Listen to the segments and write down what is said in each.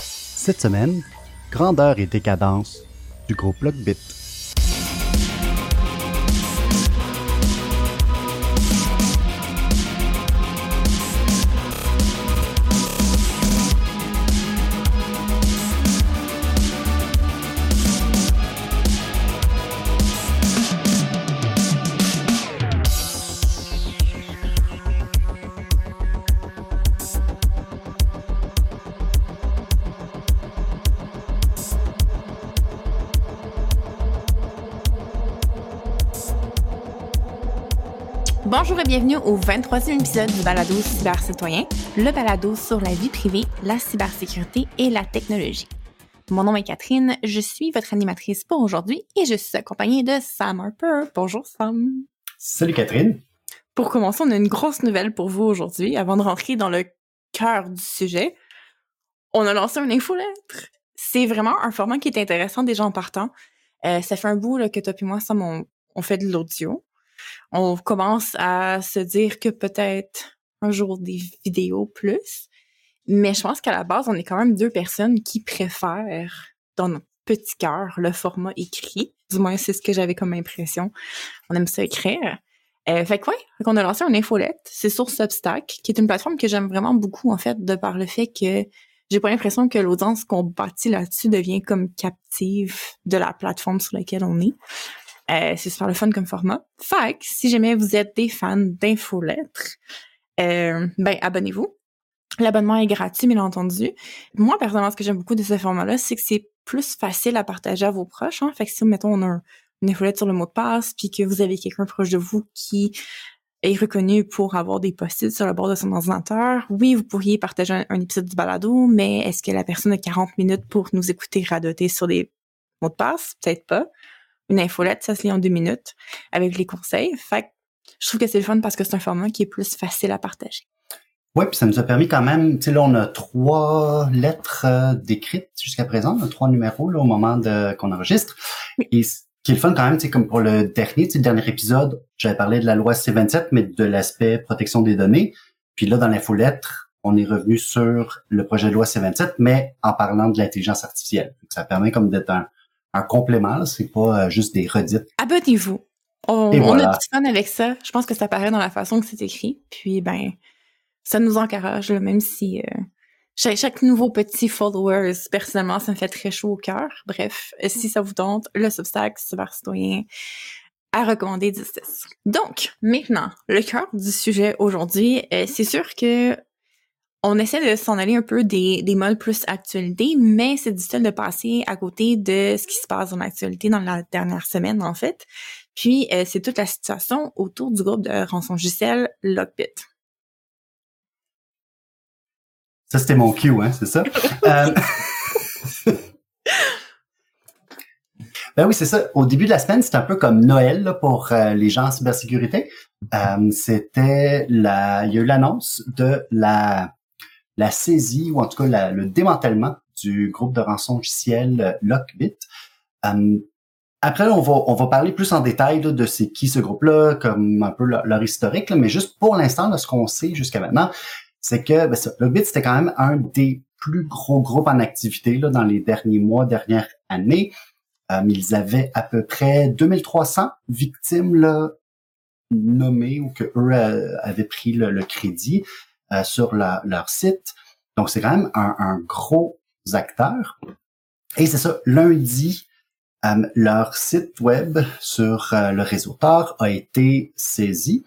Cette semaine, grandeur et décadence du groupe Lockbit. Bonjour et bienvenue au 23e épisode du Balado Cybercitoyen, le balado sur la vie privée, la cybersécurité et la technologie. Mon nom est Catherine, je suis votre animatrice pour aujourd'hui et je suis accompagnée de Sam Harper. Bonjour Sam. Salut Catherine. Pour commencer, on a une grosse nouvelle pour vous aujourd'hui avant de rentrer dans le cœur du sujet. On a lancé un infolettre. C'est vraiment un format qui est intéressant déjà en partant. Euh, ça fait un bout là, que toi et moi, Sam, on, on fait de l'audio on commence à se dire que peut-être un jour des vidéos plus. Mais je pense qu'à la base, on est quand même deux personnes qui préfèrent, dans notre petit cœur, le format écrit. Du moins, c'est ce que j'avais comme impression. On aime ça écrire. Euh, fait que ouais, on a lancé une infolette. C'est sur Substack, qui est une plateforme que j'aime vraiment beaucoup, en fait, de par le fait que j'ai pas l'impression que l'audience qu'on bâtit là-dessus devient comme captive de la plateforme sur laquelle on est. Euh, c'est super le fun comme format. Fait que si jamais vous êtes des fans d'infolettres, euh, ben abonnez-vous. L'abonnement est gratuit, bien entendu. Moi, personnellement, ce que j'aime beaucoup de ce format-là, c'est que c'est plus facile à partager à vos proches. Hein. Fait que si, mettons, on a un, une infolette sur le mot de passe, puis que vous avez quelqu'un proche de vous qui est reconnu pour avoir des post-it sur le bord de son ordinateur. Oui, vous pourriez partager un, un épisode du balado, mais est-ce que la personne a 40 minutes pour nous écouter radoter sur des mots de passe? Peut-être pas une infolette, ça se lit en deux minutes avec les conseils. Fait que je trouve que c'est le fun parce que c'est un format qui est plus facile à partager. Oui, puis ça nous a permis quand même, tu sais, là, on a trois lettres euh, décrites jusqu'à présent, on a trois numéros là, au moment de qu'on enregistre. Et ce qui est le fun quand même, c'est comme pour le dernier, tu sais, le dernier épisode, j'avais parlé de la loi C27, mais de l'aspect protection des données. Puis là, dans l'infolettre, on est revenu sur le projet de loi C27, mais en parlant de l'intelligence artificielle. Ça permet comme d'être un, un complément, c'est pas euh, juste des redites. Abonnez-vous. On, on voilà. a du fun avec ça. Je pense que ça paraît dans la façon que c'est écrit. Puis, ben, ça nous encourage, là, même si euh, chaque, chaque nouveau petit followers, personnellement, ça me fait très chaud au cœur. Bref, euh, si ça vous tente, le Substack, Cybercitoyen, à recommander 10 Donc, maintenant, le cœur du sujet aujourd'hui, euh, c'est sûr que on essaie de s'en aller un peu des, des modes plus actualité, mais c'est difficile de passer à côté de ce qui se passe dans l'actualité dans la dernière semaine, en fait. Puis, euh, c'est toute la situation autour du groupe de rançongiciel Lockbit. Ça, c'était mon cue, hein, c'est ça? Euh, ben oui, c'est ça. Au début de la semaine, c'était un peu comme Noël là, pour euh, les gens en cybersécurité. Euh, c'était la, il y a eu l'annonce de la, la saisie ou en tout cas le démantèlement du groupe de rançon logiciel euh, Lockbit. Euh, après, on va, on va parler plus en détail de c'est qui ce groupe-là, comme un peu leur, historique, mais juste pour l'instant, ce qu'on sait jusqu'à maintenant, c'est que ben, ça, Lockbit, c'était quand même un des plus gros groupes en activité là, dans les derniers mois, dernières années. Euh, ils avaient à peu près 2300 victimes là, nommées ou que eux avaient pris le crédit euh, sur la- leur site. Donc, c'est quand même un, un gros acteur. Et c'est ça, lundi, euh, leur site web sur euh, le réseau Tor a été saisi.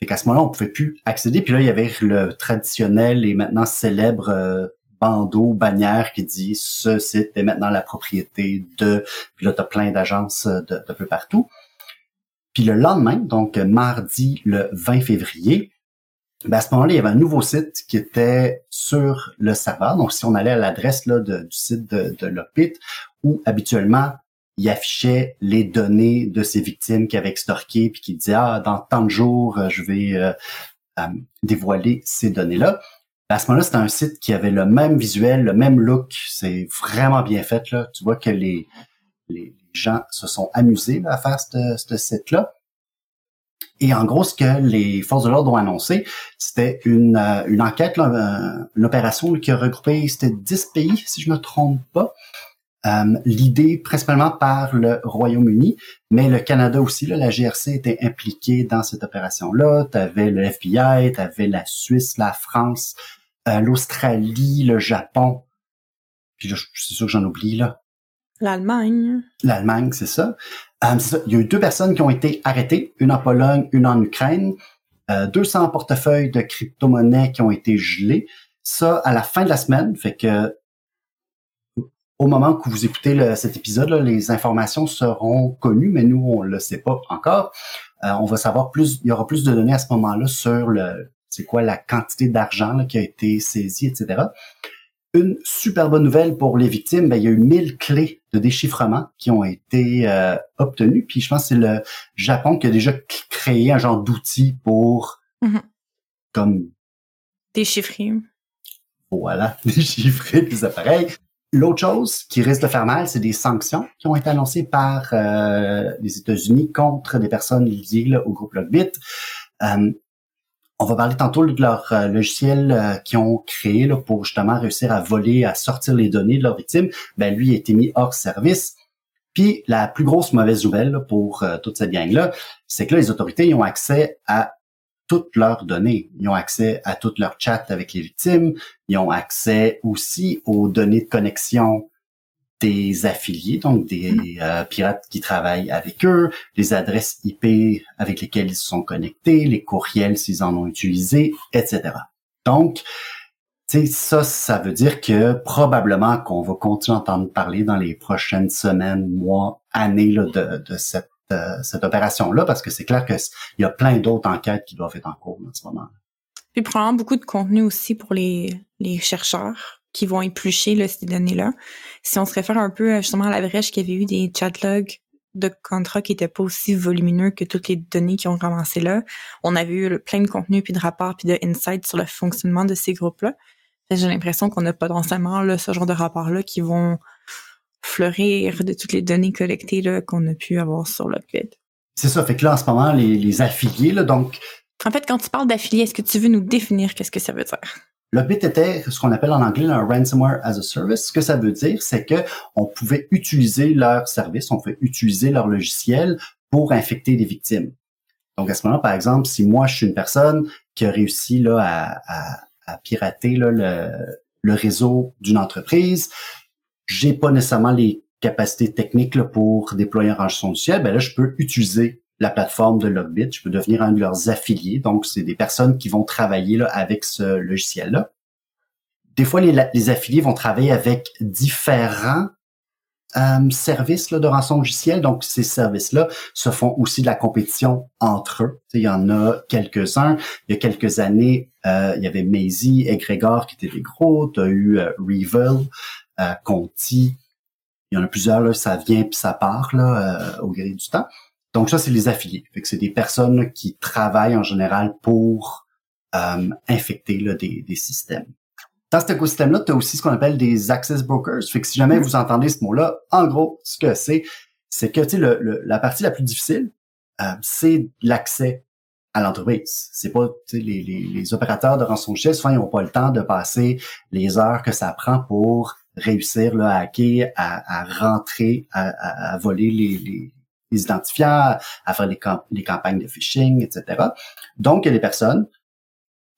Fait qu'à ce moment-là, on pouvait plus accéder. Puis là, il y avait le traditionnel et maintenant célèbre euh, bandeau, bannière qui dit ce site est maintenant la propriété de. Puis là, tu as plein d'agences euh, de, de peu partout. Puis le lendemain, donc mardi le 20 février, ben à ce moment-là, il y avait un nouveau site qui était sur le serveur. Donc, si on allait à l'adresse là, du site de, de Lockbit, où habituellement, il affichait les données de ses victimes qui avaient extorqué, puis qui disait ah dans tant de jours, euh, je vais euh, euh, dévoiler ces données-là. Ben, à ce moment-là, c'était un site qui avait le même visuel, le même look. C'est vraiment bien fait là. Tu vois que les les gens se sont amusés à faire ce site-là. Et en gros, ce que les forces de l'ordre ont annoncé, c'était une, euh, une enquête, là, euh, une opération qui a regroupé, c'était 10 pays, si je me trompe pas. Euh, L'idée principalement par le Royaume-Uni, mais le Canada aussi, là, la GRC était impliquée dans cette opération-là. Tu avais le FBI, tu avais la Suisse, la France, euh, l'Australie, le Japon. Puis là, suis sûr que j'en oublie, là. L'Allemagne. L'Allemagne, c'est ça. Euh. Il y a eu deux personnes qui ont été arrêtées, une en Pologne, une en Ukraine. Euh, 200 portefeuilles de crypto-monnaies qui ont été gelés. Ça, à la fin de la semaine, fait que au moment que vous écoutez cet épisode, là, les informations seront connues, mais nous, on le sait pas encore. Euh, on va savoir plus, il y aura plus de données à ce moment-là sur le, c'est quoi la quantité d'argent qui a été saisie, etc une super bonne nouvelle pour les victimes, ben, il y a eu 1000 clés de déchiffrement qui ont été euh, obtenues. Puis je pense que c'est le Japon qui a déjà créé un genre d'outil pour Mhm. comme Déchiffré. voilà, déchiffrer les appareils. L'autre chose qui risque de faire mal, c'est des sanctions qui ont été annoncées par euh, les États-Unis contre des personnes liées là, au groupe Lockbit. Euh, on va parler tantôt de leur euh, logiciel euh, qu'ils ont créé là, pour justement réussir à voler, à sortir les données de leurs victimes. Ben lui a été mis hors service. Puis la plus grosse mauvaise nouvelle pour euh, toute cette gang-là, c'est que là, les autorités ils ont accès à toutes leurs données. Ils ont accès à toutes leurs chats avec les victimes. Ils ont accès aussi aux données de connexion des affiliés, donc des euh, pirates qui travaillent avec eux, les adresses IP avec lesquelles ils se sont connectés, les courriels s'ils en ont utilisé, etc. Donc, tu sais, ça, ça veut dire que probablement qu'on va continuer à entendre parler dans les prochaines semaines, mois, années là, de, de cette, euh, cette opération-là, parce que c'est clair qu'il y a plein d'autres enquêtes qui doivent être en cours en ce moment. Puis probablement beaucoup de contenu aussi pour les, les chercheurs qui vont éplucher là, ces données-là. Si on se réfère un peu justement à la brèche qu'il y avait eu des chatlogs de contrats qui étaient pas aussi volumineux que toutes les données qui ont ramassé là, on avait eu plein de contenu puis de rapports puis de insights sur le fonctionnement de ces groupes-là. J'ai l'impression qu'on a potentiellement là, ce genre de rapports-là qui vont fleurir de toutes les données collectées qu'on a pu avoir sur le Lockbit. C'est ça, fait que là, en ce moment, les, les affiliés, là, donc... En fait, quand tu parles d'affiliés, est-ce que tu veux nous définir qu'est-ce que ça veut dire? Le bit était ce qu'on appelle en anglais un ransomware as a service. Ce que ça veut dire, c'est que on pouvait utiliser leur service, on pouvait utiliser leur logiciel pour infecter des victimes. Donc à ce moment-là, par exemple, si moi je suis une personne qui a réussi là à, pirater le, réseau d'une entreprise, j'ai pas nécessairement les capacités techniques pour déployer un rançon du ciel, ben là je peux utiliser la plateforme de Logbit, je peux devenir un de leurs affiliés. Donc, c'est des personnes qui vont travailler là, avec ce logiciel-là. Des fois, les, affiliés vont travailler avec différents euh, services là, de rançon logiciel. Donc, ces services-là se font aussi de la compétition entre eux. il y en a quelques-uns. Il y a quelques années, euh, il y avait Maisie, Egregor qui étaient des gros. Tu as eu euh, Revel, euh, Conti. Il y en a plusieurs, là, ça vient puis ça part là, au gré du temps. Donc ça, c'est les affiliés. Fait que c'est des personnes qui travaillent en général pour euh, infecter là, des, des, systèmes. Dans cet écosystème-là, tu as aussi ce qu'on appelle des access brokers. Fait que si jamais vous entendez ce mot-là, en gros, ce que c'est, c'est que le, le, la partie la plus difficile, euh, c'est l'accès à l'entreprise. C'est pas les, les, les, opérateurs de rançongiciel, souvent ils n'ont pas le temps de passer les heures que ça prend pour réussir là, à hacker, à, à rentrer, à, à, à voler les, les, identifiants, à faire les, les, campagnes de phishing, etc. Donc, il y a des personnes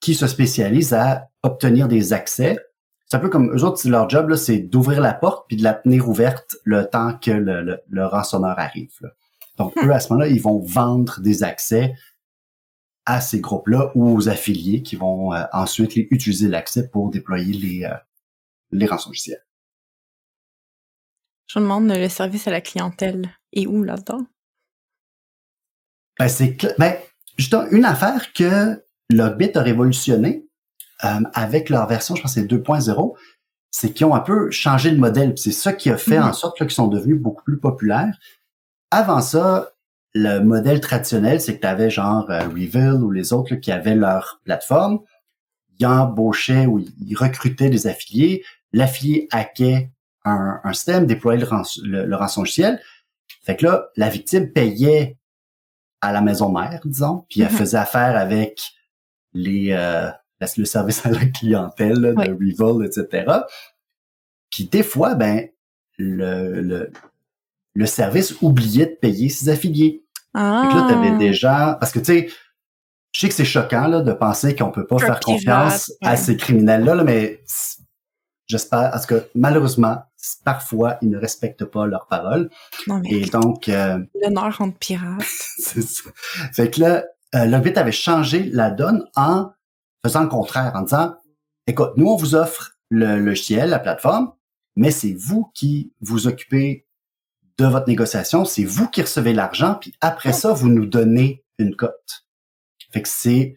qui se spécialisent à obtenir des accès. C'est un peu comme eux autres, leur job, c'est d'ouvrir la porte puis de la tenir ouverte le temps que le, le, le rançonneur arrive. Là. Donc, eux, à ce moment-là, ils vont vendre des accès à ces groupes-là ou aux affiliés qui vont euh, ensuite les, utiliser l'accès pour déployer les, euh, les. Je me demande le service à la clientèle et où là-dedans? Ben, c'est ben, justement, une affaire que Logbit a révolutionné euh, avec leur version, je pense que c'est 2.0, c'est qu'ils ont un peu changé le modèle. C'est ça qui a fait Mhm. en sorte qu'ils sont devenus beaucoup plus populaires. Avant ça, le modèle traditionnel, c'est que tu avais genre euh, Reveal ou les autres là, qui avaient leur plateforme. Ils embauchaient ou ils recrutaient des affiliés. L'affilié hackait un, un système, déployait le, ranç- le, le rançongiciel. Fait que là, la victime payait à la maison mère, disons, puis elle Mhm. faisait affaire avec les euh, le service à la clientèle là, de. Revolt, etc. Puis des fois, ben, le, le, le service oubliait de payer ses affiliés. Ah. Fait que là, t'avais déjà... Parce que, tu sais, je sais que c'est choquant là, de penser qu'on peut pas faire confiance à ces criminels-là, là, mais j'espère... Parce que malheureusement, parfois, ils ne respectent pas leurs paroles. Non, mais Et donc... euh, l'honneur entre pirates. c'est ça. Fait que là, euh, Logbit avait changé la donne en faisant le contraire, en disant, écoute, nous, on vous offre le logiciel, la plateforme, mais c'est vous qui vous occupez de votre négociation, c'est vous qui recevez l'argent, puis après ça, vous nous donnez une cote. Fait que c'est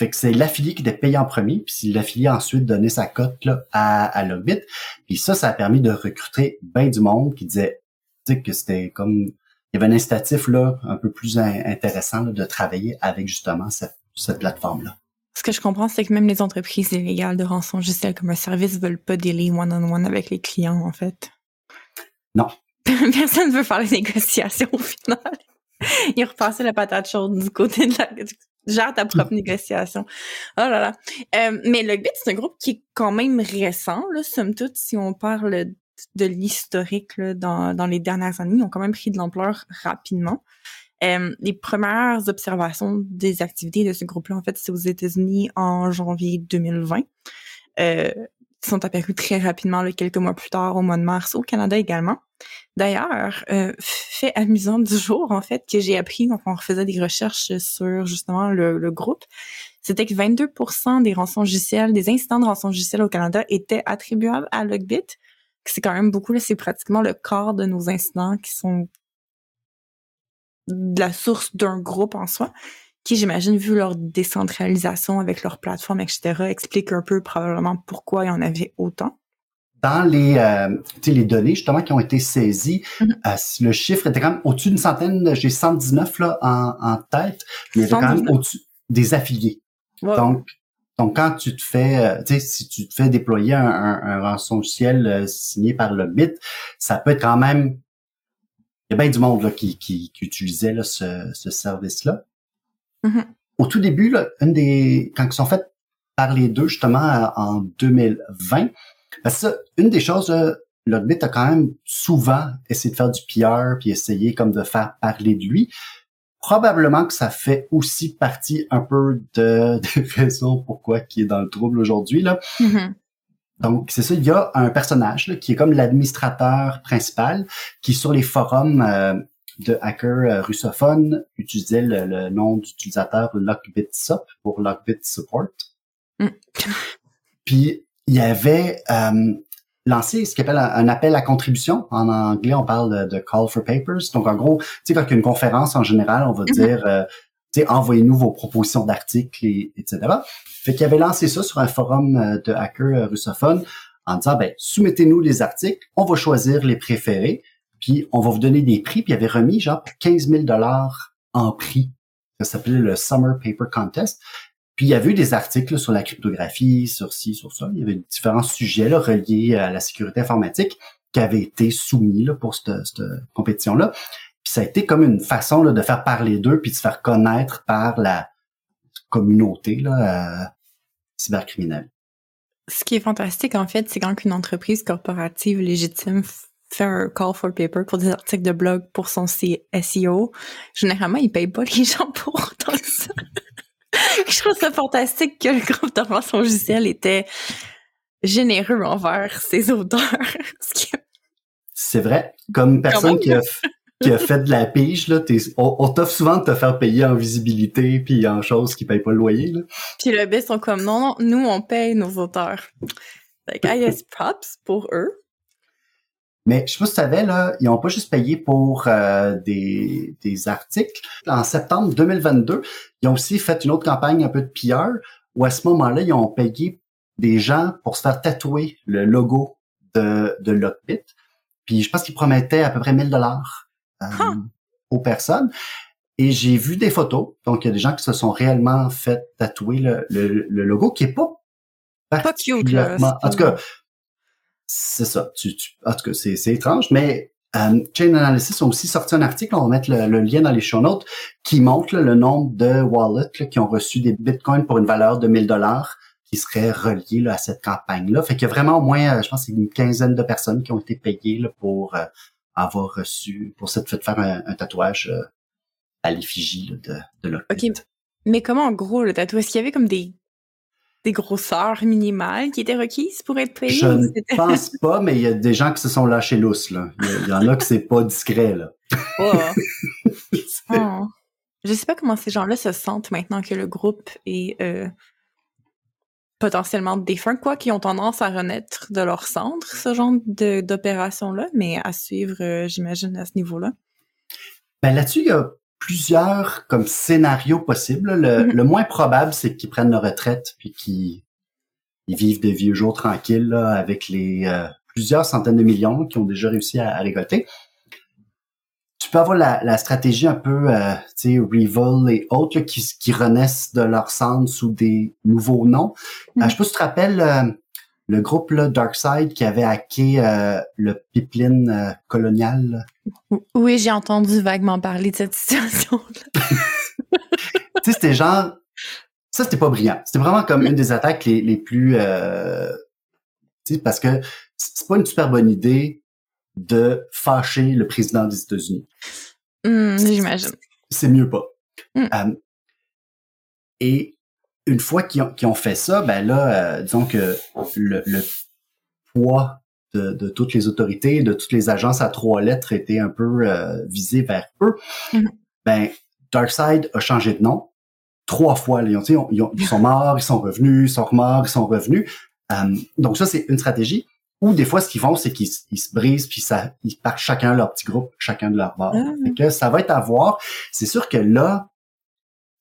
fait que c'est l'affilié qui était payé en premier, puis l'affilié ensuite donnait sa cote là, à, à Logbit. Puis ça, ça a permis de recruter bien du monde qui disait que c'était comme il y avait un incitatif là un peu plus in- intéressant là, de travailler avec justement cette, cette plateforme-là. Ce que je comprends, c'est que même les entreprises illégales de rançon juste comme un service veulent pas délai one-on-one avec les clients, en fait. Non. Personne veut faire les négociations au final. Ils repassaient la patate chaude du côté de la... Gère ta propre négociation. Oh là là. Euh, mais le Bit, c'est un groupe qui est quand même récent, là, somme toute, si on parle de l'historique dans, dans les dernières années. Ils ont quand même pris de l'ampleur rapidement. Euh, les premières observations des activités de ce groupe-là, en fait, c'est aux États-Unis en janvier 2020. Euh, sont apparus très rapidement, là, quelques mois plus tard, au mois de mars, au Canada également. D'ailleurs, euh, fait amusant du jour, en fait, que j'ai appris quand on faisait des recherches sur justement le, le groupe, c'était que 22% des rançons logiciels, des incidents de rançon logiciels au Canada étaient attribuables à Logbit. C'est quand même beaucoup, c'est pratiquement le quart de nos incidents qui sont de la source d'un groupe en soi, qui, j'imagine, vu leur décentralisation avec leur plateforme, etc., explique un peu probablement pourquoi il y en avait autant. Dans les, euh, les données justement qui ont été saisies, Mhm. euh, le chiffre était quand même au-dessus d'une centaine, j'ai 119 là en, en tête, mais il était quand même 119. au-dessus des affiliés. Ouais. Donc, donc quand tu te fais, euh, tu sais, si tu te fais déployer un, un, un rançongiciel euh, signé par le BIT, ça peut être quand même, il y a bien du monde là, qui, qui, qui utilisait là, ce, ce service-là. Mhm. Au tout début, là, une des, quand ils sont faits par les deux justement en 2020, parce que ça, une des choses, là, Logbit a quand même souvent essayé de faire du PR puis essayé comme de faire parler de lui. Probablement que ça fait aussi partie un peu de, des raisons pourquoi qui est dans le trouble aujourd'hui là. Mhm. Donc c'est ça, il y a un personnage là, qui est comme l'administrateur principal qui sur les forums euh, de hackers euh, russophones utilisait le, le nom d'utilisateur LockbitSup pour Lockbit Support. Mm. Puis il y avait euh, lancé ce qu'on appelle un, un appel à contribution. En anglais, on parle de, de call for papers. Donc en gros, tu sais quand il y a une conférence en général, on va Mhm. dire euh, tu sais, envoyez-nous vos propositions d'articles, et, etc. Fait qu'il avait lancé ça sur un forum de hackers russophones en disant, ben, soumettez-nous les articles, on va choisir les préférés, puis on va vous donner des prix. Puis il avait remis genre 15 000 dollars en prix. Ça s'appelait le Summer Paper Contest. Puis il y avait eu des articles sur la cryptographie, sur ci, sur ça. Il y avait différents sujets là, reliés à la sécurité informatique qui avaient été soumis là, pour cette, cette compétition-là. Puis ça a été comme une façon là, de faire parler d'eux puis de se faire connaître par la communauté là, euh, cybercriminelle. Ce qui est fantastique, en fait, c'est quand une entreprise corporative légitime fait un call for paper pour des articles de blog pour son SEO, généralement, ils payent pas les gens pour autant que ça. Je trouve ça fantastique que le groupe d'information logicielle était généreux envers ses auteurs. C'est vrai. Comme personne qui a, qui a fait de la pige, là, on, on t'offre souvent de te faire payer en visibilité puis en choses qui payent pas le loyer. Là. Puis le B sont comme, non, non, nous, on paye nos auteurs. Like, I guess props pour eux. Mais je sais pas si tu savais, là, ils ont pas juste payé pour euh, des, des articles. En septembre 2022, ils ont aussi fait une autre campagne un peu de PR où à ce moment-là, ils ont payé des gens pour se faire tatouer le logo de, de Lockbit. Puis je pense qu'ils promettaient à peu près 1000 dollars euh, Huh. aux personnes. Et j'ai vu des photos. Donc, il y a des gens qui se sont réellement fait tatouer le, le, le logo qui est pas Pas cute, là. En tout cas, c'est ça. Tu, tu- en tout cas, c'est, c'est étrange, mais euh, Chain Analysis ont aussi sorti un article, on va mettre le, le lien dans les show notes, qui montre là, le nombre de wallets là, qui ont reçu des bitcoins pour une valeur de 1000 dollars qui seraient reliés là, à cette campagne-là. Fait qu'il y a vraiment au moins, euh, je pense, c'est une quinzaine de personnes qui ont été payées là, pour euh, avoir reçu, pour cette fait faire un, un tatouage euh, à l'effigie là, de, de leur Ok. Mais comment, en gros, le tatou? Est-ce qu'il y avait comme des, des grosseurs minimales qui étaient requises pour être payées? Je ne pense pas, mais il y a des gens qui se sont lâchés lousses. Là. Il y, en a que c'est pas discret. Là. Oh. Oh. Je sais pas comment ces gens-là se sentent maintenant que le groupe est euh, potentiellement défunt, quoi, qui ont tendance à renaître de leur centre, ce genre d'opération-là, mais à suivre, euh, j'imagine, à ce niveau-là. Ben là-dessus, il y a plusieurs comme scénarios possibles. Le, Mhm. le moins probable, c'est qu'ils prennent leur retraite puis qu'ils ils vivent des vieux jours tranquilles là, avec les euh, plusieurs centaines de millions qui ont déjà réussi à, à récolter. Tu peux avoir la, la stratégie un peu, euh, tu sais, et autres là, qui, qui renaissent de leur centre sous des nouveaux noms. Euh, Mhm. je sais pas si tu te rappelles euh, le groupe là, Darkside qui avait hacké euh, le pipeline euh, colonial. là. Oui, j'ai entendu vaguement parler de cette situation-là. tu sais, c'était genre, ça c'était pas brillant. C'était vraiment comme une des attaques les, les plus, euh, tu sais, parce que c'est pas une super bonne idée de fâcher le président des États-Unis. Hmm, j'imagine. C'est mieux pas. Mm. Euh, et une fois qu'ils ont, fait ça, ben là, euh, disons que le, le poids de, de toutes les autorités, de toutes les agences à trois lettres était un peu euh, visé vers eux. Mhm. Ben, Darkseid a changé de nom trois fois. là. Ils, ont- ils, ont- ils sont morts, ils sont revenus, ils sont morts, ils sont revenus. Euh, donc ça, c'est une stratégie. Ou des fois, ce qu'ils font, c'est qu'ils se brisent, puis ça, ils partent chacun leur petit groupe, chacun de leur bord. Ah. Fait que ça va être à voir. C'est sûr que là,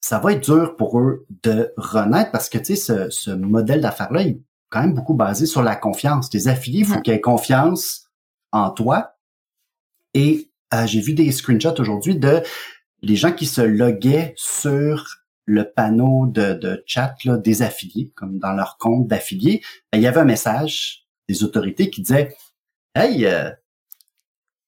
ça va être dur pour eux de renaître parce que, tu sais, ce, ce modèle d'affaires-là, il est quand même beaucoup basé sur la confiance. Tes affiliés, il faut qu'ils aient confiance en toi. Et euh, j'ai vu des screenshots aujourd'hui de les gens qui se loguaient sur le panneau de, de chat là, des affiliés, comme dans leur compte d'affiliés, ben, il y avait un message des autorités qui disait Hey, euh,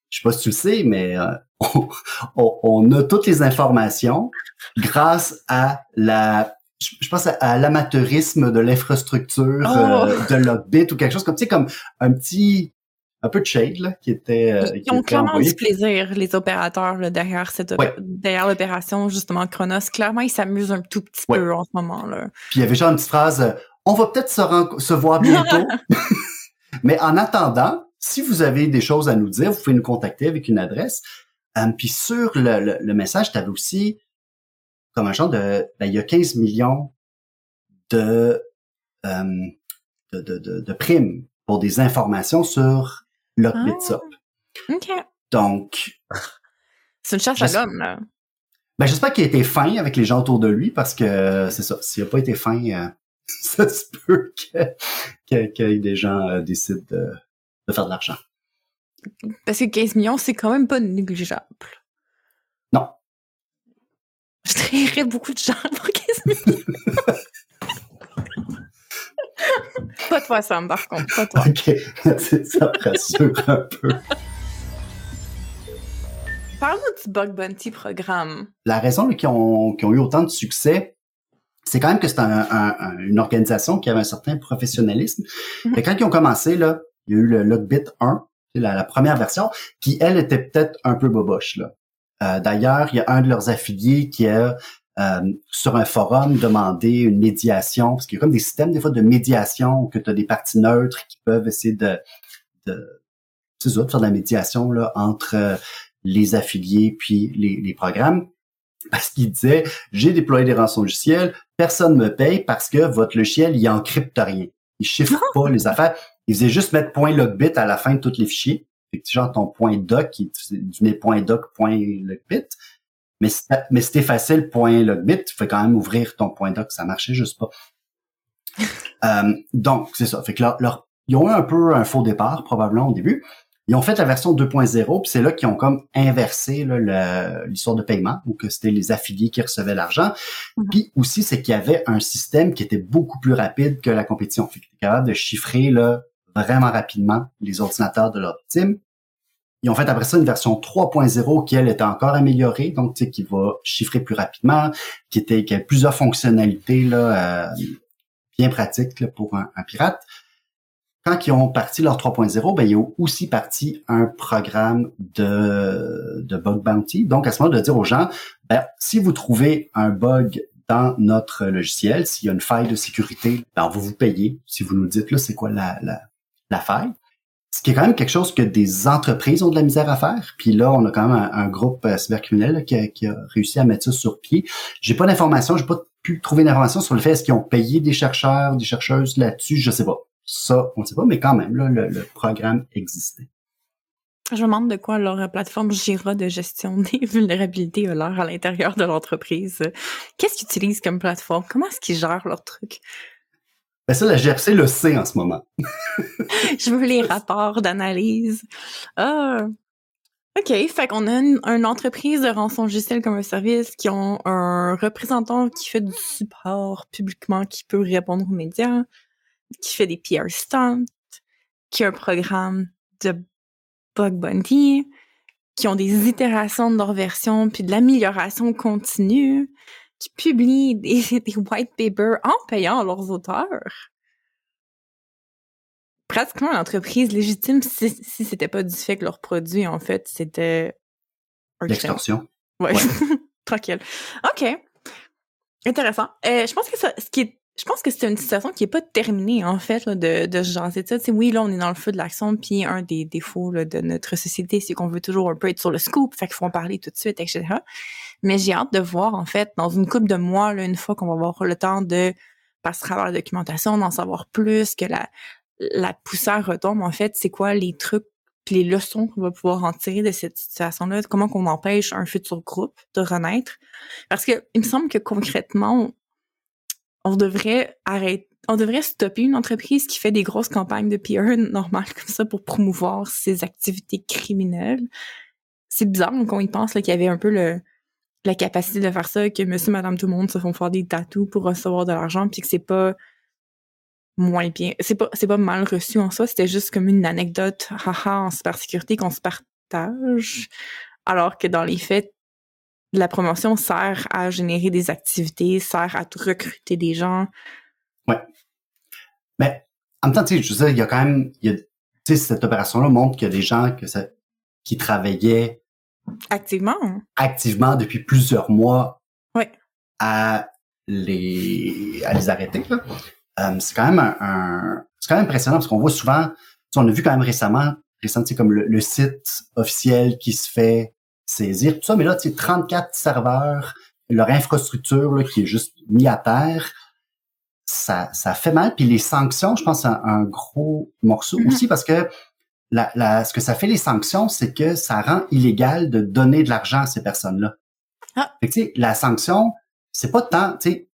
je sais pas si tu le sais, mais euh, on, on- on a toutes les informations grâce à la je pense à, à l'amateurisme de l'infrastructure euh, de Lockbit ou quelque chose comme tu sais comme un petit un peu de shade là, qui était euh, Ils qui ont était clairement envoyé. du plaisir, les opérateurs, là, derrière cette Ouais. derrière l'opération, justement, Chronos. Clairement, ils s'amusent un tout petit Ouais. peu en ce moment, là. Puis il y avait genre une petite phrase euh, On va peut-être se, se voir bientôt. Mais en attendant, si vous avez des choses à nous dire, vous pouvez nous contacter avec une adresse. Euh, puis sur le, le, le message, tu avais aussi comme un genre de ben, il y a 15 millions de, euh, de, de, de, de primes pour des informations sur Lockbitsop. OK. Donc, C'est une chasse Je- à l'homme, là. ben, j'espère qu'il a été fin avec les gens autour de lui parce que c'est ça. S'il n'a pas été fin, euh, ça se peut que- que- ait des gens euh, décident de, de faire de l'argent. Parce que 15 millions, c'est quand même pas négligeable. Non. Je traiterais beaucoup de gens pour 15 millions. pas toi, Sam, par contre. Pas toi. OK. Ça rassure un peu. Parle-nous du Bug Bounty programme. La raison qu'ils ont, ont eu autant de succès, c'est quand même que c'est un- un- un- une organisation qui avait un certain professionnalisme. Mhm. Et quand ils ont commencé, là, il y a eu le Logbit 1, c'est la, la première version, qui, elle, était peut-être un peu boboche. Là. Euh, D'ailleurs, il y a un de leurs affiliés qui a, euh, sur un forum, demandé une médiation, parce qu'il y a comme des systèmes, des fois, de médiation, que tu as des parties neutres qui peuvent essayer de, de, ça, de faire de la médiation là, entre euh, les affiliés puis les, les programmes. Parce qu'il disait, j'ai déployé des rançons logiciels, personne me paye parce que votre logiciel, il encrypte rien. Il chiffre pas les affaires. Il faisait juste mettre point .logbit à la fin de tous les fichiers. Fait que, genre, ton point doc, qui du point doc, point logbit. Mais mais si facile, point logbit, tu fais quand même ouvrir ton point doc, ça marchait juste pas. euh, donc, c'est ça. Fait que leur, ils ont eu un peu un faux départ, probablement, au début. Ils ont fait la version 2.0, puis c'est là qu'ils ont comme inversé l'histoire de paiement, ou que c'était les affiliés qui recevaient l'argent. Mhm. Puis aussi, c'est qu'il y avait un système qui était beaucoup plus rapide que la compétition. Fait qu'ils capable de chiffrer là, vraiment rapidement les ordinateurs de leur team. Ils ont fait après ça une version 3.0 qui, elle, était encore améliorée, donc tu sais, qui va chiffrer plus rapidement, qui était qui a plusieurs fonctionnalités là, euh, bien pratiques pour un, pirate. Quand ils ont parti leur 3.0, ben, ils ont aussi parti un programme de, de bug bounty. Donc, à ce moment de dire aux gens, ben, si vous trouvez un bug dans notre logiciel, s'il y a une faille de sécurité, ben, on va vous payer. Si vous nous dites, là, c'est quoi la, la, la. Ce qui est quand même quelque chose que des entreprises ont de la misère à faire. Puis là, on a quand même un, groupe euh, cybercriminel qui, a, réussi à mettre ça sur pied. J'ai pas d'informations, j'ai pas pu trouver d'informations sur le fait est-ce qu'ils ont payé des chercheurs, des chercheuses là-dessus, je sais pas. Ça, on ne sait pas, mais quand même, là, le, programme existait. Je me demande de quoi leur plateforme Jira de gestion des vulnérabilités à l'intérieur de l'entreprise. Qu'est-ce qu'ils utilisent comme plateforme? Comment est-ce qu'ils gèrent leur truc? Ben ça, la GRC le sait en ce moment. je veux les rapports d'analyse. Ah. OK, fait qu'on a une, entreprise de rançon logiciel comme un service qui ont un représentant qui fait du support publiquement, qui peut répondre aux médias, qui fait des PR stunts, qui a un programme de bug bounty, qui ont des itérations de leur version puis de l'amélioration continue, qui publient des, des white papers en payant leurs auteurs. Pratiquement une entreprise légitime si, si c'était pas du fait que leur produit, en fait, c'était... L'extorsion. Ouais. Tranquille. OK. Intéressant. Euh, je pense que ça, ce qui est je pense que c'est une situation qui est pas terminée en fait de de ce genre ça. oui là on est dans le feu de l'action puis un des défauts de notre société c'est qu'on veut toujours un peu être sur le scoop, fait qu'il faut en parler tout de suite etc. Mais j'ai hâte de voir en fait dans une couple de mois là, une fois qu'on va avoir le temps de passer à travers la documentation, d'en savoir plus, que la la poussière retombe en fait, c'est quoi les trucs les leçons qu'on va pouvoir en tirer de cette situation-là, comment qu'on empêche un futur groupe de renaître? Parce que il me semble que concrètement, on devrait arrêter, on devrait stopper une entreprise qui fait des grosses campagnes de PR normales comme ça pour promouvoir ses activités criminelles. C'est bizarre quand y pense qu'il y avait un peu le, la capacité de faire ça, que monsieur, madame, tout le monde se font faire des tatous pour recevoir de l'argent, puis que c'est pas moins bien. C'est pas, c'est pas mal reçu en soi, c'était juste comme une anecdote, haha, en cybersécurité qu'on se partage. Alors que dans les faits, la promotion sert à générer des activités, sert à recruter des gens. Ouais. Mais en même temps, tu sais, je veux dire, il y a quand même, tu sais, cette opération-là montre qu'il y a des gens que ça, qui travaillaient activement, activement depuis plusieurs mois, à les à les arrêter. Euh, c'est quand même un, c'est quand même impressionnant parce qu'on voit souvent, on a vu quand même récemment, récemment, comme le, le site officiel qui se fait saisir, tout ça. Mais là, tu sais, 34 serveurs, leur infrastructure là, qui est juste mis à terre, ça, ça fait mal. Puis les sanctions, je pense, c'est un, gros morceau mm-hmm. aussi parce que la, la, ce que ça fait les sanctions, c'est que ça rend illégal de donner de l'argent à ces personnes-là. Ah. Fait que, la sanction, c'est pas tant, tu sais,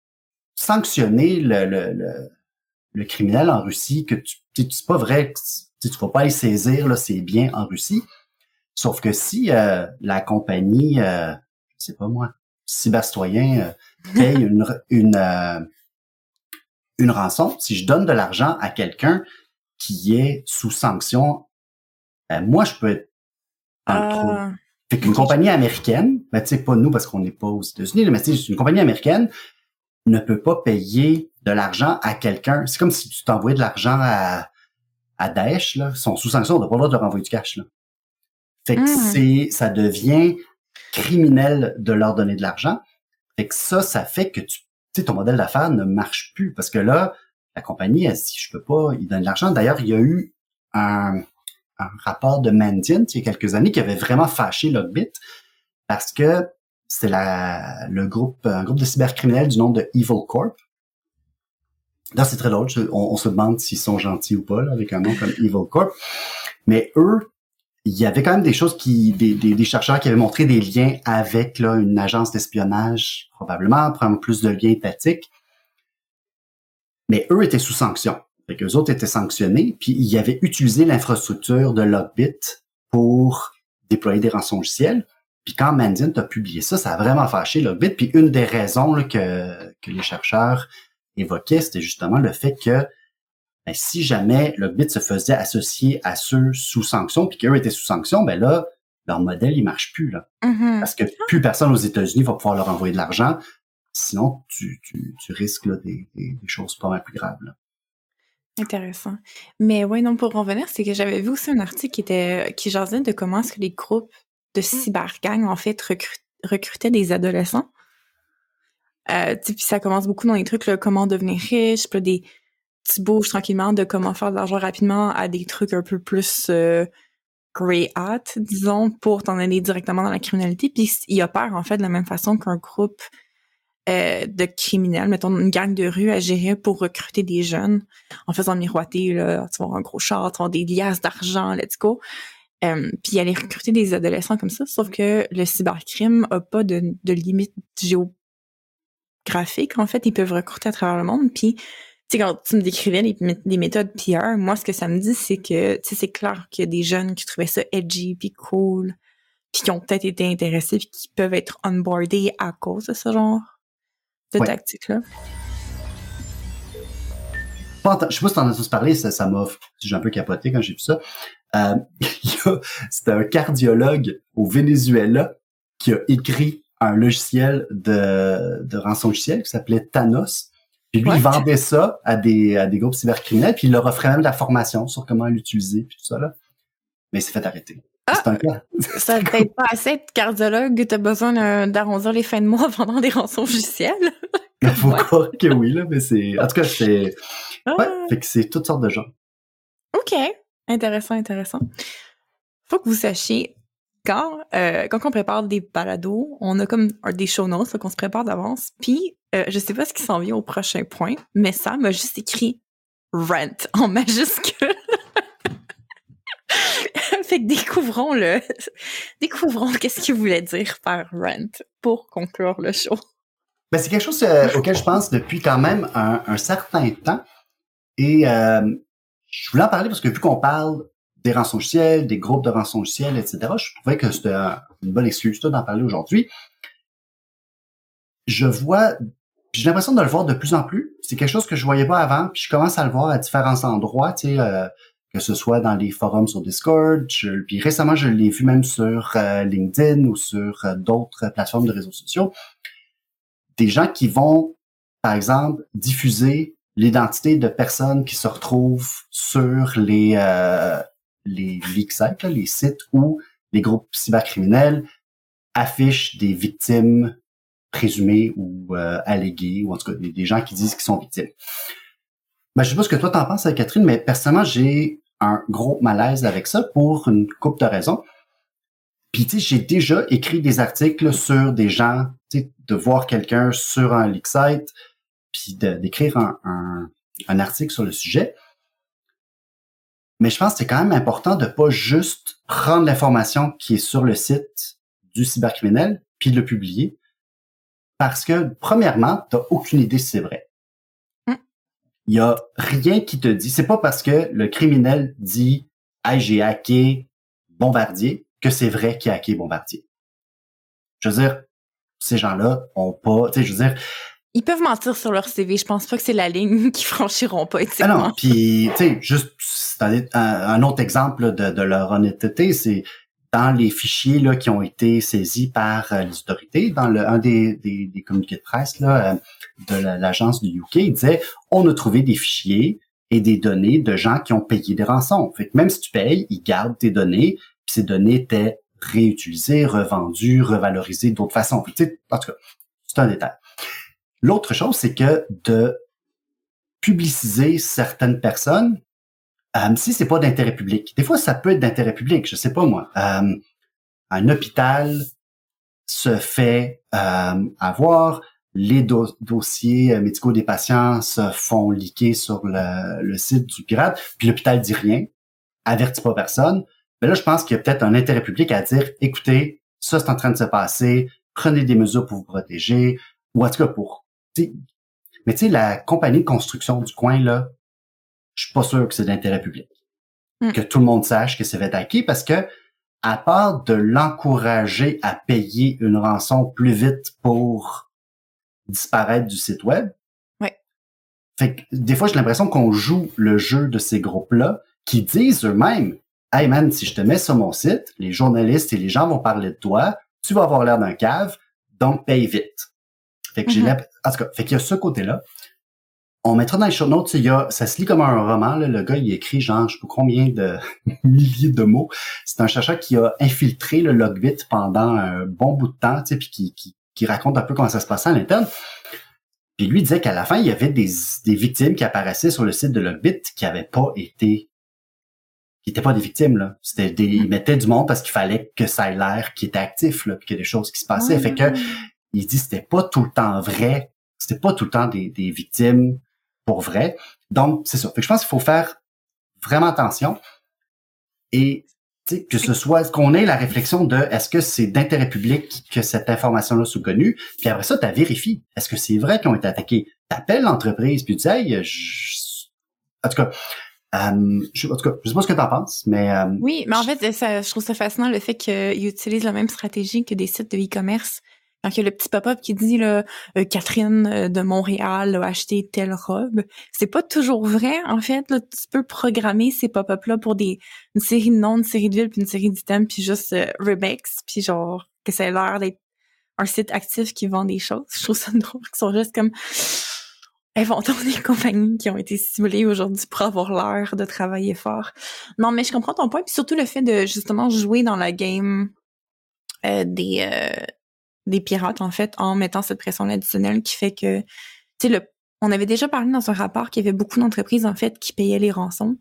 sanctionner le, le, le, le, criminel en Russie que tu, c'est pas vrai que tu, vas pas aller saisir là, c'est bien en Russie. Sauf que si euh, la compagnie, euh, je sais pas moi, cybercitoyen euh, paye une une, euh, une rançon, si je donne de l'argent à quelqu'un qui est sous sanction, ben, moi je peux être en trop. Ah. Fait qu'une compagnie américaine, ben tu sais pas nous parce qu'on n'est pas aux États-Unis, mais c'est une compagnie américaine ne peut pas payer de l'argent à quelqu'un. C'est comme si tu t'envoyais de l'argent à, à Daesh, là. Ils sont sous sanction, on n'a pas le droit de leur envoyer du cash, là. Fait que mmh. c'est, ça devient criminel de leur donner de l'argent. Fait que ça, ça fait que tu, sais, ton modèle d'affaires ne marche plus parce que là, la compagnie, elle dit, je peux pas, il donne de l'argent. D'ailleurs, il y a eu un, un rapport de Mandiant il y a quelques années qui avait vraiment fâché Logbit parce que la, le groupe, un groupe de cybercriminels du nom de Evil Corp. Là, c'est très drôle. On, se demande s'ils sont gentils ou pas, là, avec un nom comme Evil Corp. Mais eux, il y avait quand même des choses qui, des, des, des chercheurs qui avaient montré des liens avec là, une agence d'espionnage, probablement, prendre plus de liens étatiques. Mais eux étaient sous sanction. Fait qu'eux autres étaient sanctionnés, puis ils avaient utilisé l'infrastructure de Logbit pour déployer des rançongiciels. Puis quand Mandin a publié ça, ça a vraiment fâché Logbit. Puis une des raisons là, que, que les chercheurs évoquaient, c'était justement le fait que ben, si jamais Logbit se faisait associer à ceux sous sanction, puis qu'eux étaient sous sanction, ben là, leur modèle, il marche plus. Là. Mhm. Parce que plus personne aux États-Unis va pouvoir leur envoyer de l'argent. Sinon, tu, tu, tu risques là, des, des, des choses pas mal plus graves. Là. Intéressant. Mais ouais, non, pour revenir, c'est que j'avais vu aussi un article qui était qui jasait de comment est-ce que les groupes de cybergangs, en fait, recru- recrutaient des adolescents. Euh, tu sais, puis ça commence beaucoup dans les trucs, là, comment devenir riche, puis des petits bouges tranquillement de comment faire de l'argent rapidement à des trucs un peu plus euh, grey hat, disons, pour t'en aller directement dans la criminalité. Puis il opère, en fait, de la même façon qu'un groupe euh, de criminels, mettons une gang de rue à gérer pour recruter des jeunes en faisant miroiter, là, tu avoir un gros char, tu avoir des liasses d'argent, let's go. Euh, puis aller recruter des adolescents comme ça, sauf que le cybercrime a pas de, de limite géographique. En fait, ils peuvent recruter à travers le monde. Puis, tu sais, quand tu me décrivais les méthodes PR, moi, ce que ça me dit, c'est que, tu sais, c'est clair qu'il y a des jeunes qui trouvaient ça edgy puis cool, puis qui ont peut-être été intéressés puis qui peuvent être onboardés à cause de ce genre de Ouais. tactique-là. Je sais pas si t'en as tous parlé, ça, m'a, j'ai un peu capoté quand j'ai vu ça. Euh, C'était un cardiologue au Venezuela qui a écrit un logiciel de, de rançongiciel qui s'appelait Thanos. Puis lui, il vendait ça à des, à des groupes cybercriminels, puis il leur offrait même de la formation sur comment l'utiliser, puis tout ça, là. Mais il s'est fait arrêter. Ah! Ça peut-être pas assez être cardiologue, t'as besoin d'arrondir les fins de mois pendant des rançons logiciels. Il faut Ouais. croire que oui, là, mais c'est, en tout cas, c'est, ouais, Ah, fait que c'est toutes sortes de gens. OK. Intéressant, intéressant. Faut que vous sachiez, quand, euh, quand on prépare des balados, on a comme des show notes là, qu'on se prépare d'avance. Puis, euh, je sais pas ce qui s'en vient au prochain point, mais ça m'a juste écrit rent en majuscule. Fait que découvrons le, découvrons qu'est-ce qu'il voulait dire par rent pour conclure le show. Ben, c'est quelque chose euh, auquel je pense depuis quand même un, certain temps. Et euh, je voulais en parler parce que vu qu'on parle des rançongiciels, des groupes de rançongiciels, etc., je trouvais que c'était un- une bonne excuse d'en parler aujourd'hui. Je vois, j'ai l'impression de le voir de plus en plus. C'est quelque chose que je voyais pas avant, puis je commence à le voir à différents endroits, tu sais, euh, que ce soit dans les forums sur Discord, puis récemment je l'ai vu même sur euh, LinkedIn ou sur euh, d'autres plateformes de réseaux sociaux des gens qui vont, par exemple, diffuser l'identité de personnes qui se retrouvent sur les euh, les leak sites, là, les sites où les groupes cybercriminels affichent des victimes présumées ou alléguées, ou en tout cas des, des gens qui disent qu'ils sont victimes. Ben, je sais pas ce que toi t'en penses, Catherine, mais personnellement, j'ai un gros malaise avec ça pour une couple de raisons. Puis, tu sais, j'ai déjà écrit des articles sur des gens, tu sais, de voir quelqu'un sur un leak site, puis d'écrire un, article sur le sujet. Mais je pense que c'est quand même important de pas juste prendre l'information qui est sur le site du cybercriminel, puis de le publier. Parce que, premièrement, t'as aucune idée si c'est vrai. Il y a rien qui te dit. C'est pas parce que le criminel dit, hey, j'ai hacké Bombardier, que c'est vrai qu'il a hacké Bombardier. Je veux dire, ces gens-là ont pas, tu sais, je veux dire, Ils peuvent mentir sur leur CV. Je pense pas que c'est la ligne qu'ils franchiront pas ah non, puis tu sais, juste c'est un, un- autre exemple de, de leur honnêteté, c'est dans les fichiers là qui ont été saisis par euh, les autorités, dans le un des, des, des communiqués de presse là euh, de la- l'agence du UK, il disait on a trouvé des fichiers et des données de gens qui ont payé des rançons. Fait que même si tu payes, ils gardent tes données, puis ces données étaient réutilisées, revendues, revalorisées d'autres façons. Puis, en tout cas, c'est un détail. L'autre chose, c'est que de publiciser certaines personnes, euh, si c'est pas d'intérêt public. Des fois, ça peut être d'intérêt public, je sais pas moi. Euh, un hôpital se fait euh, avoir, les do- dossiers euh, médicaux des patients se font liquer sur le, le site du pirate, puis l'hôpital dit rien, avertit pas personne, Mais là, je pense qu'il y a peut-être un intérêt public à dire, écoutez, ça, c'est en train de se passer, prenez des mesures pour vous protéger, ou en tout cas pour... Mais tu sais, la compagnie de construction du coin, là, je suis pas sûr que c'est d'intérêt public. Mm. Que tout le monde sache que c'est fait hacker parce que, à part de l'encourager à payer une rançon plus vite pour disparaître du site web, Ouais. fait que des fois, j'ai l'impression qu'on joue le jeu de ces groupes-là qui disent eux-mêmes, Hey man, si je te mets sur mon site, les journalistes et les gens vont parler de toi, tu vas avoir l'air d'un cave, donc paye vite. Fait que j'ai Mhm. l'imp- en tout cas, fait qu'il y a ce côté-là. On mettra dans les show notes, il y a, ça se lit comme un roman, là. le gars, il écrit genre, je sais pas combien de milliers de mots. C'est un chercheur qui a infiltré le Logbit pendant un bon bout de temps, tu sais, puis qui, qui, qui raconte un peu comment ça se passait à l'interne. Puis lui disait qu'à la fin, il y avait des, des victimes qui apparaissaient sur le site de Logbit qui avaient pas été qui n'étaient pas des victimes là, c'était des ils mettaient du monde parce qu'il fallait que ça ait l'air qui était actif là, puis qu'il y a des choses qui se passaient. Fait que il dit c'était pas tout le temps vrai, c'était pas tout le temps des, des victimes pour vrai. Donc c'est ça. Fait que je pense qu'il faut faire vraiment attention et tu que ce soit qu'on ait la réflexion de est-ce que c'est d'intérêt public que cette information-là soit connue, puis après ça, tu vérifies. Est-ce que c'est vrai qu'ils ont été attaqués? T'appelles l'entreprise, puis tu dis hey, je- en tout cas, euh, je, en tout cas, je sais pas ce que t'en penses, mais euh, Oui, mais en fait, ça, je trouve ça fascinant le fait qu'ils utilisent la même stratégie que des sites de e-commerce. Quand il y a le petit pop-up qui dit là, euh, Catherine euh, de Montréal a acheté telle robe, c'est pas toujours vrai. En fait, tu peux programmer ces pop-up là pour des une série de noms, une série de villes, puis une série d'items, puis juste euh, remix, puis genre que ça ait l'air d'être un site actif qui vend des choses. Je trouve ça drôle qu'ils sont juste comme inventons des compagnies qui ont été simulées aujourd'hui pour avoir l'air de travailler fort. Non, mais je comprends ton point, puis surtout le fait de justement jouer dans la game euh, des des pirates en fait en mettant cette pression additionnelle qui fait que tu sais on avait déjà parlé dans un rapport qu'il y avait beaucoup d'entreprises en fait qui payaient les rançons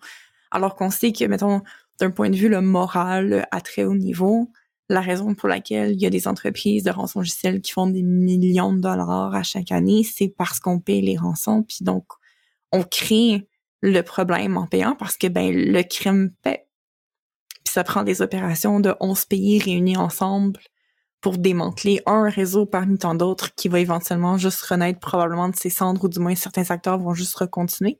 alors qu'on sait que mettons d'un point de vue le moral à très haut niveau la raison pour laquelle il y a des entreprises de rançongiciels qui font des millions de dollars à chaque année c'est parce qu'on paye les rançons puis donc on crée le problème en payant parce que ben le crime paie. Puis ça prend des opérations de 11 pays réunis ensemble pour démanteler un réseau parmi tant d'autres qui va éventuellement juste renaître probablement de ses cendres ou du moins certains acteurs vont juste recontinuer.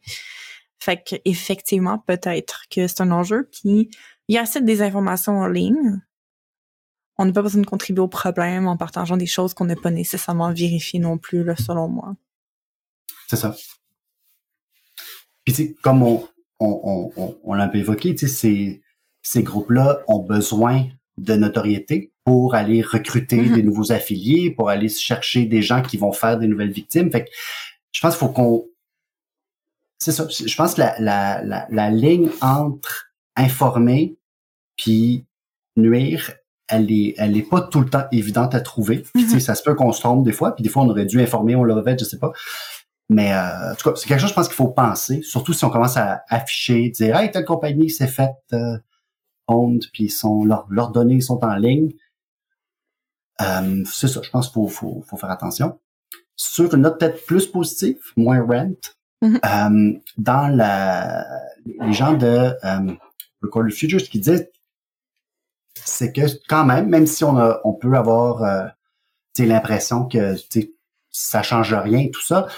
Fait que effectivement, peut-être que c'est un enjeu qui il y a assez de désinformation en ligne. On n'a pas besoin de contribuer au problème en partageant des choses qu'on n'a pas nécessairement vérifiées non plus, là, selon moi. C'est ça. Puis tu comme on, on, on, on, l'a un peu évoqué, tu sais, ces groupes-là ont besoin de notoriété pour aller recruter Mhm. des nouveaux affiliés, pour aller chercher des gens qui vont faire des nouvelles victimes. Fait que je pense qu'il faut qu'on... C'est ça. Je pense que la, la, la, la ligne entre informer puis nuire, elle est, elle est pas tout le temps évidente à trouver. Puis, tu sais, Mhm. ça se peut qu'on se trompe des fois, puis des fois on aurait dû informer, on l'aurait fait, je sais pas. Mais euh, en tout cas, c'est quelque chose, je pense qu'il faut penser, surtout si on commence à afficher, dire Hey, telle compagnie s'est faite euh, owned, puis sont, leurs, leurs données sont en ligne. Euh, c'est ça, je pense qu'il faut, faut, faut faire attention. Sur une note peut-être plus positive, moins rent, Mhm. euh, dans la les gens de euh, Record the Future, ce qu'ils disent, c'est que quand même, même si on a, on peut avoir euh, l'impression que ça change rien tout ça,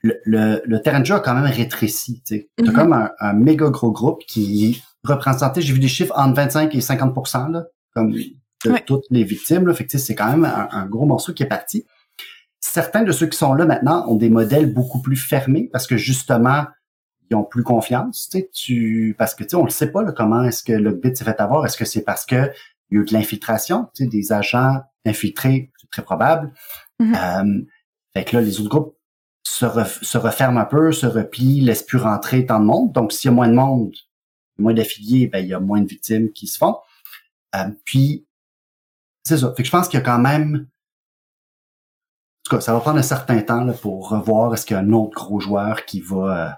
le, le, le terrain de jeu a quand même rétréci. Tu. T'as Mhm. comme un, un méga gros groupe qui représentait, j'ai vu des chiffres entre 25 et 50 là, comme de toutes les victimes. Là. Fait que, c'est quand même un, un gros morceau qui est parti. Certains de ceux qui sont là maintenant ont des modèles beaucoup plus fermés parce que justement, ils ont plus confiance. Tu parce que tu sais, on le sait pas là, comment est-ce que le bit s'est fait avoir. Est-ce que c'est parce que il y a eu de l'infiltration, des agents infiltrés, c'est très probable. Euh, fait que là, les autres groupes se, se referment un peu, se replient, laissent plus rentrer tant de monde. Donc, s'il y a moins de monde, moins d'affiliés, ben, il y a moins de victimes qui se font. Euh, puis, c'est ça. Fait que je pense qu'il y a quand même... En tout cas, ça va prendre un certain temps là, pour revoir est-ce qu'il y a un autre gros joueur qui va euh,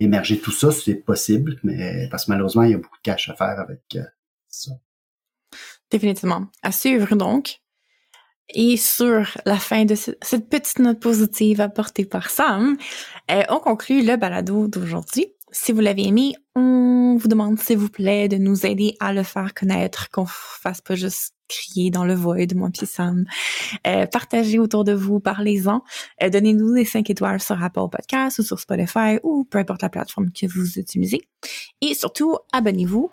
émerger tout ça. C'est possible, mais parce que malheureusement, il y a beaucoup de cash à faire avec euh, ça. Définitivement. À suivre donc. Et sur la fin de ce- cette petite note positive apportée par Sam, euh, on conclut le balado d'aujourd'hui. Si vous l'avez aimé, on vous demande s'il vous plaît de nous aider à le faire connaître, qu'on fasse pas juste crier dans le void, moi puis Sam. Euh, partagez autour de vous, parlez-en. Euh, Donnez-nous des 5 étoiles sur Apple Podcast ou sur Spotify ou peu importe la plateforme que vous utilisez. Et surtout, abonnez-vous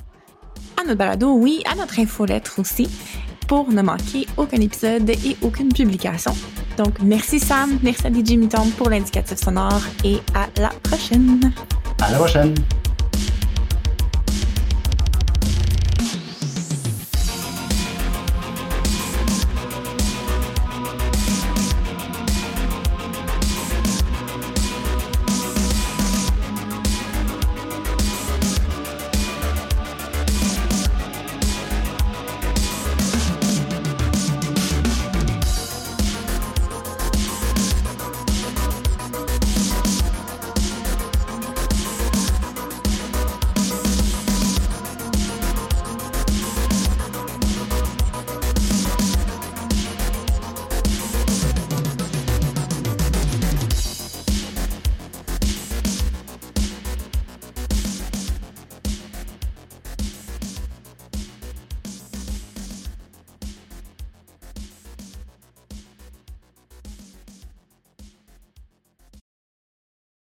à notre balado, oui, à notre infolettre aussi, pour ne manquer aucun épisode et aucune publication. Donc, merci Sam, merci à DJ Miton pour l'indicatif sonore et à la prochaine. À la prochaine!